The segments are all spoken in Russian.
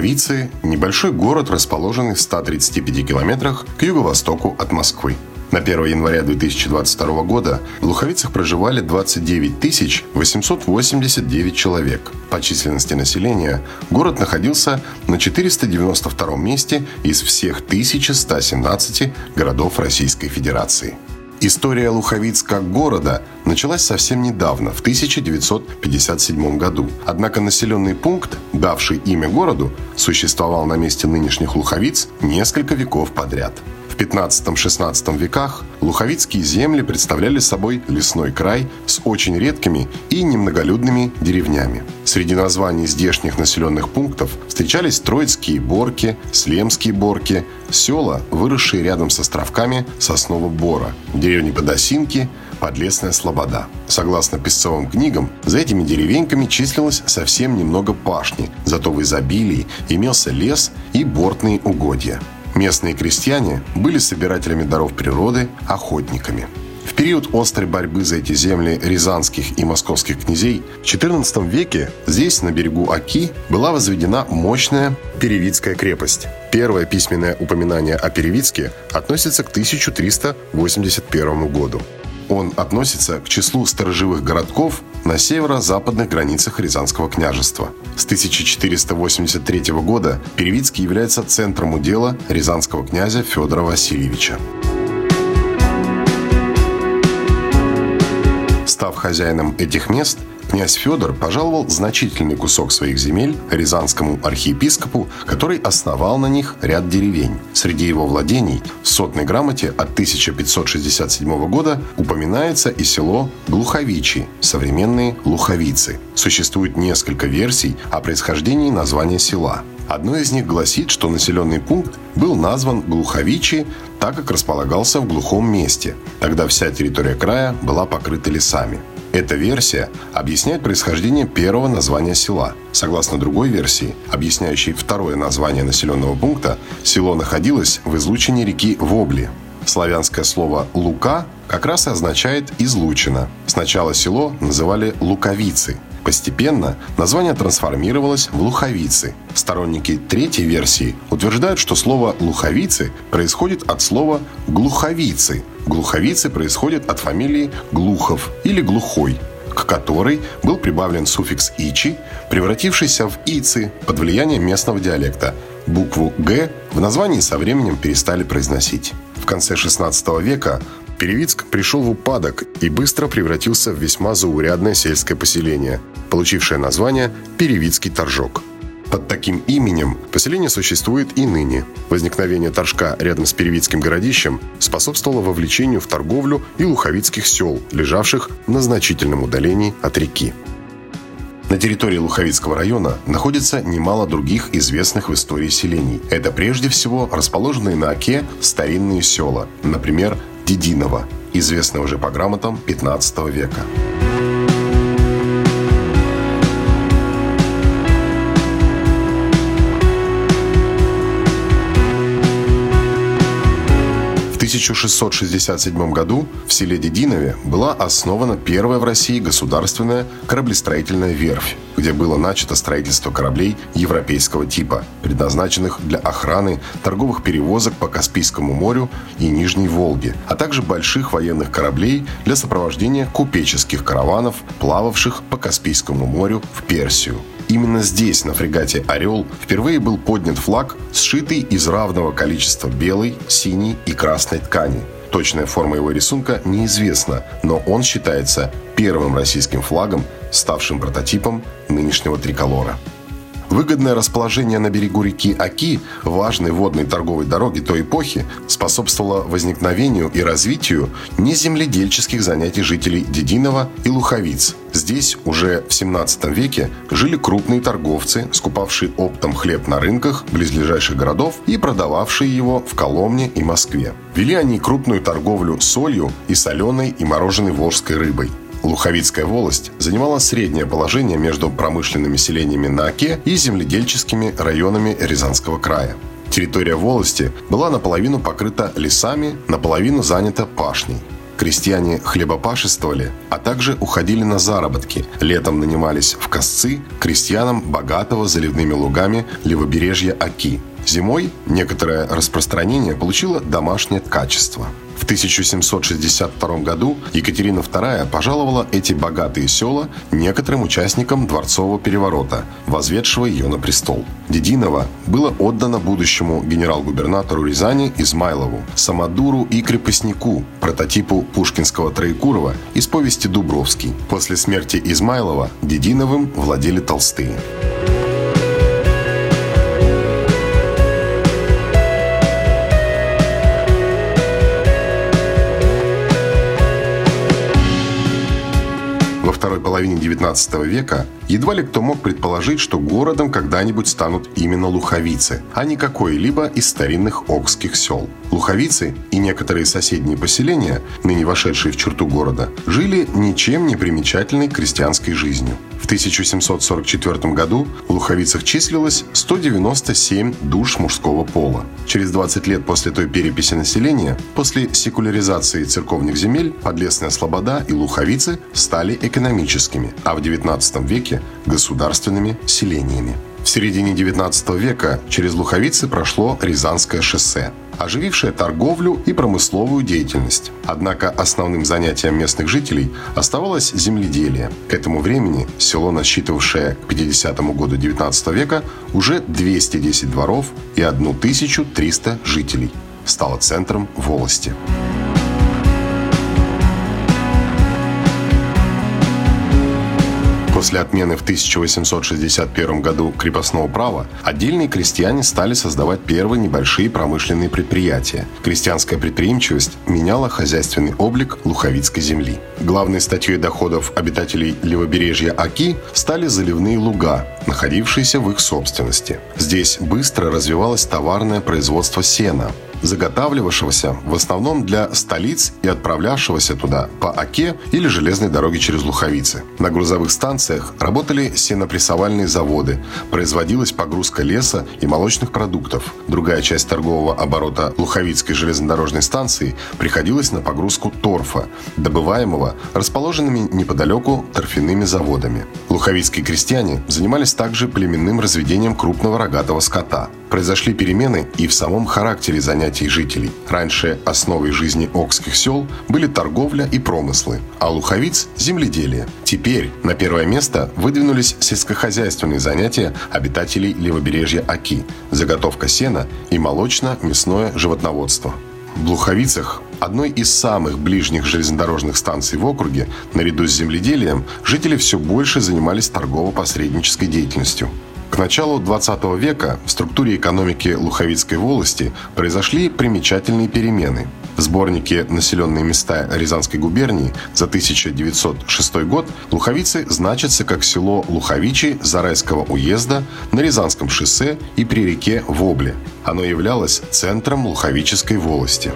Луховицы – небольшой город, расположенный в 135 километрах к юго-востоку от Москвы. На 1 января 2022 года в Луховицах проживали 29 889 человек. По численности населения город находился на 492 месте из всех 1117 городов Российской Федерации. История Луховиц как города началась совсем недавно, в 1957 году. Однако населенный пункт, давший имя городу, существовал на месте нынешних Луховиц несколько веков подряд. 15-16 веках луховицкие земли представляли собой лесной край с очень редкими и немноголюдными деревнями. Среди названий здешних населенных пунктов встречались Троицкие Борки, Слемские Борки, села, выросшие рядом с островками Соснового Бора, деревни Подосинки, Подлесная Слобода. Согласно песцовым книгам, за этими деревеньками числилось совсем немного пашни, зато в изобилии имелся лес и бортные угодья. Местные крестьяне были собирателями даров природы, охотниками. В период острой борьбы за эти земли рязанских и московских князей в XIV веке здесь, на берегу Оки, была возведена мощная Перевицкая крепость. Первое письменное упоминание о Перевицке относится к 1381 году. Он относится к числу сторожевых городков на северо-западных границах Рязанского княжества. С 1483 года Перевицкий является центром удела рязанского князя Федора Васильевича. Став хозяином этих мест, князь Федор пожаловал значительный кусок своих земель рязанскому архиепископу, который основал на них ряд деревень. Среди его владений в сотной грамоте от 1567 года упоминается и село Глуховичи, современные Луховицы. Существует несколько версий о происхождении названия села. Одно из них гласит, что населенный пункт был назван Глуховичи, так как располагался в глухом месте. Тогда вся территория края была покрыта лесами. Эта версия объясняет происхождение первого названия села. Согласно другой версии, объясняющей второе название населенного пункта, село находилось в излучине реки Вобли. Славянское слово «лука» как раз и означает «излучина». Сначала село называли «луковицы», Постепенно название трансформировалось в «луховицы». Сторонники третьей версии утверждают, что слово «луховицы» происходит от слова «глуховицы». Глуховицы происходят от фамилии Глухов или Глухой, к которой был прибавлен суффикс «ичи», превратившийся в «ицы» под влиянием местного диалекта. Букву «г» в названии со временем перестали произносить. В конце XVI века Перевицк пришел в упадок и быстро превратился в весьма заурядное сельское поселение, получившее название Перевицкий торжок. Под таким именем поселение существует и ныне. Возникновение торжка рядом с Перевицким городищем способствовало вовлечению в торговлю и луховицких сел, лежавших на значительном удалении от реки. На территории Луховицкого района находится немало других известных в истории селений. Это прежде всего расположенные на Оке старинные села, например, Дединова, известная уже по грамотам 15 века. 1667 году в селе Дединове была основана первая в России государственная кораблестроительная верфь, где было начато строительство кораблей европейского типа, предназначенных для охраны торговых перевозок по Каспийскому морю и Нижней Волге, а также больших военных кораблей для сопровождения купеческих караванов, плававших по Каспийскому морю в Персию. Именно здесь, на фрегате «Орел», впервые был поднят флаг, сшитый из равного количества белой, синей и красной ткани. Точная форма его рисунка неизвестна, но он считается первым российским флагом, ставшим прототипом нынешнего триколора. Выгодное расположение на берегу реки Аки, важной водной торговой дороги той эпохи, способствовало возникновению и развитию неземледельческих занятий жителей Дединова и Луховиц. Здесь уже в 17 веке жили крупные торговцы, скупавшие оптом хлеб на рынках близлежащих городов и продававшие его в Коломне и Москве. Вели они крупную торговлю солью и соленой и мороженой волжской рыбой. Луховицкая волость занимала среднее положение между промышленными селениями на Оке и земледельческими районами Рязанского края. Территория волости была наполовину покрыта лесами, наполовину занята пашней. Крестьяне хлебопашествовали, а также уходили на заработки. Летом нанимались в косцы крестьянам богатого заливными лугами левобережья Оки. Зимой некоторое распространение получило домашнее ткачество – в 1762 году Екатерина II пожаловала эти богатые села некоторым участникам дворцового переворота, возведшего ее на престол. Дединово было отдано будущему генерал-губернатору Рязани Измайлову, Самодуру и крепостнику, прототипу пушкинского Троекурова из повести «Дубровский». После смерти Измайлова Дединовым владели Толстые. Половине XIX века едва ли кто мог предположить, что городом когда-нибудь станут именно Луховицы, а не какое-либо из старинных окских сел. Луховицы и некоторые соседние поселения, ныне вошедшие в черту города, жили ничем не примечательной крестьянской жизнью. В 1744 году в Луховицах числилось 197 душ мужского пола. Через 20 лет после той переписи населения, после секуляризации церковных земель, Подлесная Слобода и Луховицы стали экономическими, а в 19 веке – государственными селениями. В середине 19 века через Луховицы прошло Рязанское шоссе оживившая торговлю и промысловую деятельность. Однако основным занятием местных жителей оставалось земледелие. К этому времени село, насчитывавшее к 50 году 19 века уже 210 дворов и 1300 жителей, стало центром волости. После отмены в 1861 году крепостного права отдельные крестьяне стали создавать первые небольшие промышленные предприятия. Крестьянская предприимчивость меняла хозяйственный облик луховицкой земли. Главной статьей доходов обитателей левобережья Аки стали заливные луга, находившиеся в их собственности. Здесь быстро развивалось товарное производство сена, заготавливавшегося в основном для столиц и отправлявшегося туда по Оке или железной дороге через Луховицы. На грузовых станциях работали сенопрессовальные заводы, производилась погрузка леса и молочных продуктов. Другая часть торгового оборота Луховицкой железнодорожной станции приходилась на погрузку торфа, добываемого расположенными неподалеку торфяными заводами. Луховицкие крестьяне занимались также племенным разведением крупного рогатого скота. Произошли перемены и в самом характере занятий жителей. Раньше основой жизни окских сел были торговля и промыслы, а луховиц – земледелие. Теперь на первое место выдвинулись сельскохозяйственные занятия обитателей левобережья Аки – заготовка сена и молочно-мясное животноводство. В Луховицах одной из самых ближних железнодорожных станций в округе, наряду с земледелием, жители все больше занимались торгово-посреднической деятельностью. К началу 20 века в структуре экономики Луховицкой волости произошли примечательные перемены. Сборнике «Населенные места Рязанской губернии» за 1906 год Луховицы значатся как село Луховичи Зарайского уезда на Рязанском шоссе и при реке Вобле. Оно являлось центром Луховической волости.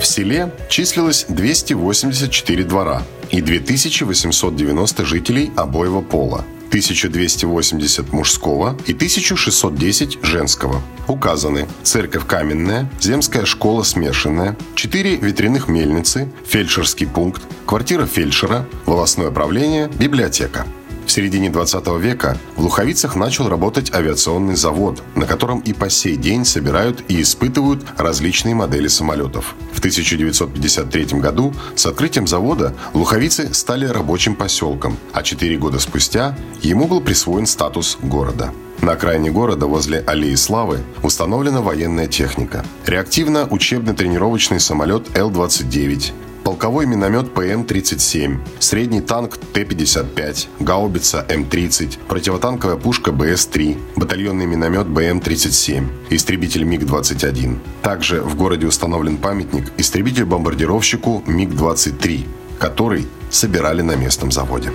В селе числилось 284 двора, и 2890 жителей обоего пола. 1280 мужского и 1610 женского. Указаны церковь каменная, земская школа смешанная, 4 ветряных мельницы, фельдшерский пункт, квартира фельдшера, волосное правление, библиотека. Середине 20 века в Луховицах начал работать авиационный завод, на котором и по сей день собирают и испытывают различные модели самолетов. В 1953 году с открытием завода Луховицы стали рабочим поселком, а четыре года спустя ему был присвоен статус города. На окраине города, возле Аллеи Славы, установлена военная техника. Реактивно-учебно-тренировочный самолет Л-29, полковой миномет ПМ-37, средний танк Т-55, гаубица М-30, противотанковая пушка БС-3, батальонный миномет БМ-37, истребитель МиГ-21. Также в городе установлен памятник истребитель-бомбардировщику МиГ-23, который собирали на местном заводе.